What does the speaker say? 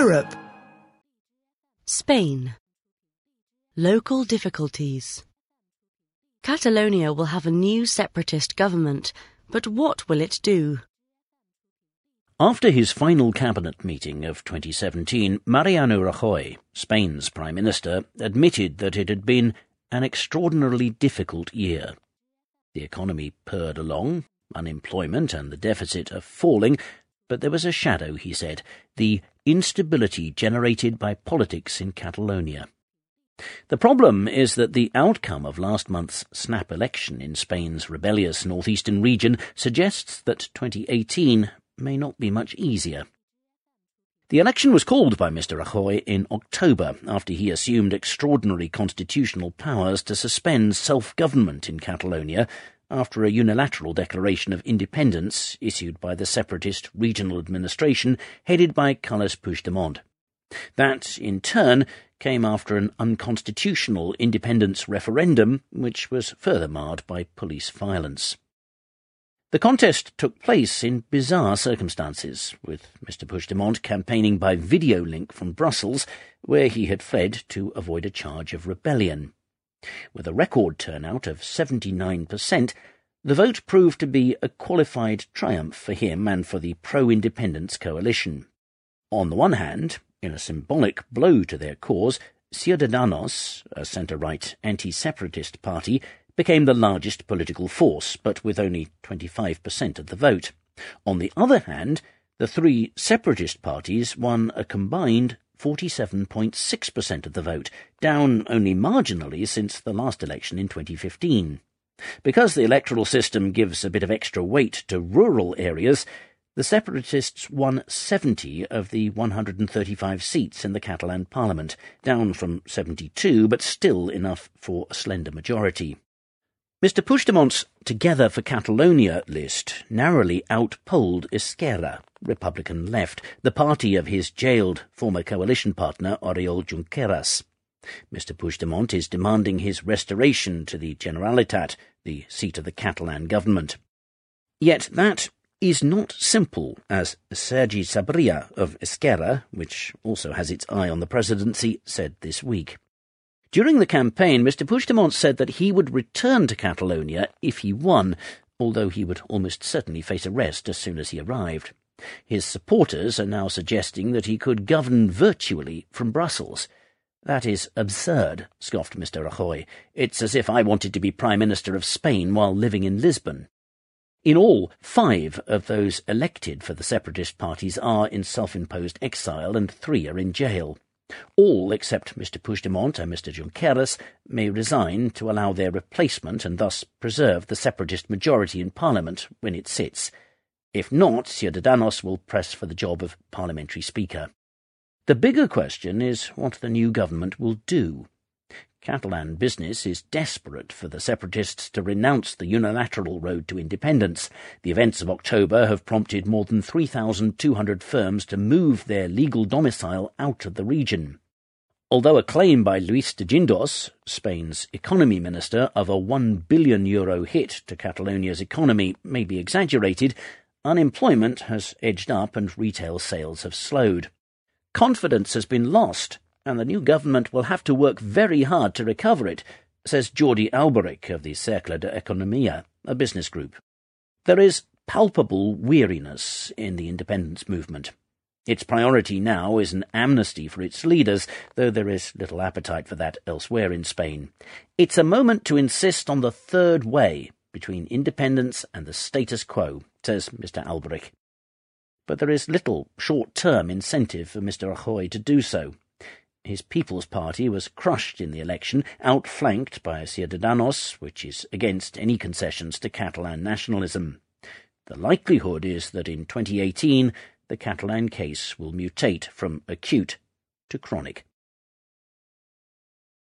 Europe. Spain. Local difficulties. Catalonia will have a new separatist government, but what will it do? After his final cabinet meeting of 2017, Mariano Rajoy, Spain's prime minister, admitted that it had been an extraordinarily difficult year. The economy purred along, unemployment and the deficit are falling, but there was a shadow, he said, the instability generated by politics in Catalonia. The problem is that the outcome of last month's snap election in Spain's rebellious northeastern region suggests that 2018 may not be much easier. The election was called by Mr. Rajoy in October after he assumed extraordinary constitutional powers to suspend self-government in Catalonia after a unilateral declaration of independence issued by the separatist regional administration headed by Carles Puigdemont. That, in turn, came after an unconstitutional independence referendum, which was further marred by police violence. The contest took place in bizarre circumstances, with Mr Puigdemont campaigning by video link from Brussels, where he had fled to avoid a charge of rebellion. With a record turnout of 79%, the vote proved to be a qualified triumph for him and for the pro-independence coalition. On the one hand, in a symbolic blow to their cause, Ciudadanos, a centre-right anti-separatist party, became the largest political force, but with only 25% of the vote. On the other hand, the three separatist parties won a combined 47.6% of the vote, down only marginally since the last election in 2015. Because the electoral system gives a bit of extra weight to rural areas, the separatists won 70 of the 135 seats in the Catalan parliament, down from 72, but still enough for a slender majority. Mr Puigdemont's Together for Catalonia list narrowly outpolled Esquerra, Republican left, the party of his jailed former coalition partner Oriol Junqueras. Mr Puigdemont is demanding his restoration to the Generalitat, the seat of the Catalan government. Yet that is not simple, as Sergi Sabria of Esquerra, which also has its eye on the presidency, said this week. During the campaign, Mr Puigdemont said that he would return to Catalonia if he won, although he would almost certainly face arrest as soon as he arrived. His supporters are now suggesting that he could govern virtually from Brussels. That is absurd, scoffed Mr Rajoy. It's as if I wanted to be Prime Minister of Spain while living in Lisbon. In all, five of those elected for the separatist parties are in self-imposed exile and three are in jail. All except Mr Puigdemont and Mr Junqueras may resign to allow their replacement and thus preserve the separatist majority in Parliament when it sits. If not, Ciudadanos will press for the job of parliamentary speaker. The bigger question is what the new government will do. Catalan business is desperate for the separatists to renounce the unilateral road to independence. The events of October have prompted more than 3,200 firms to move their legal domicile out of the region. Although a claim by Luis de Guindos, Spain's economy minister, of a 1 billion euro hit to Catalonia's economy may be exaggerated, unemployment has edged up and retail sales have slowed. Confidence has been lost and the new government will have to work very hard to recover it, says Jordi Alberich of the Cercle d'Economia, a business group. There is palpable weariness in the independence movement. Its priority now is an amnesty for its leaders, though there is little appetite for that elsewhere in Spain. It's a moment to insist on the third way between independence and the status quo, says Mr. Alberich. But there is little short-term incentive for Mr. Rajoy to do so. His People's Party was crushed in the election, outflanked by Ciudadanos, which is against any concessions to Catalan nationalism. The likelihood is that in 2018 the Catalan case will mutate from acute to chronic.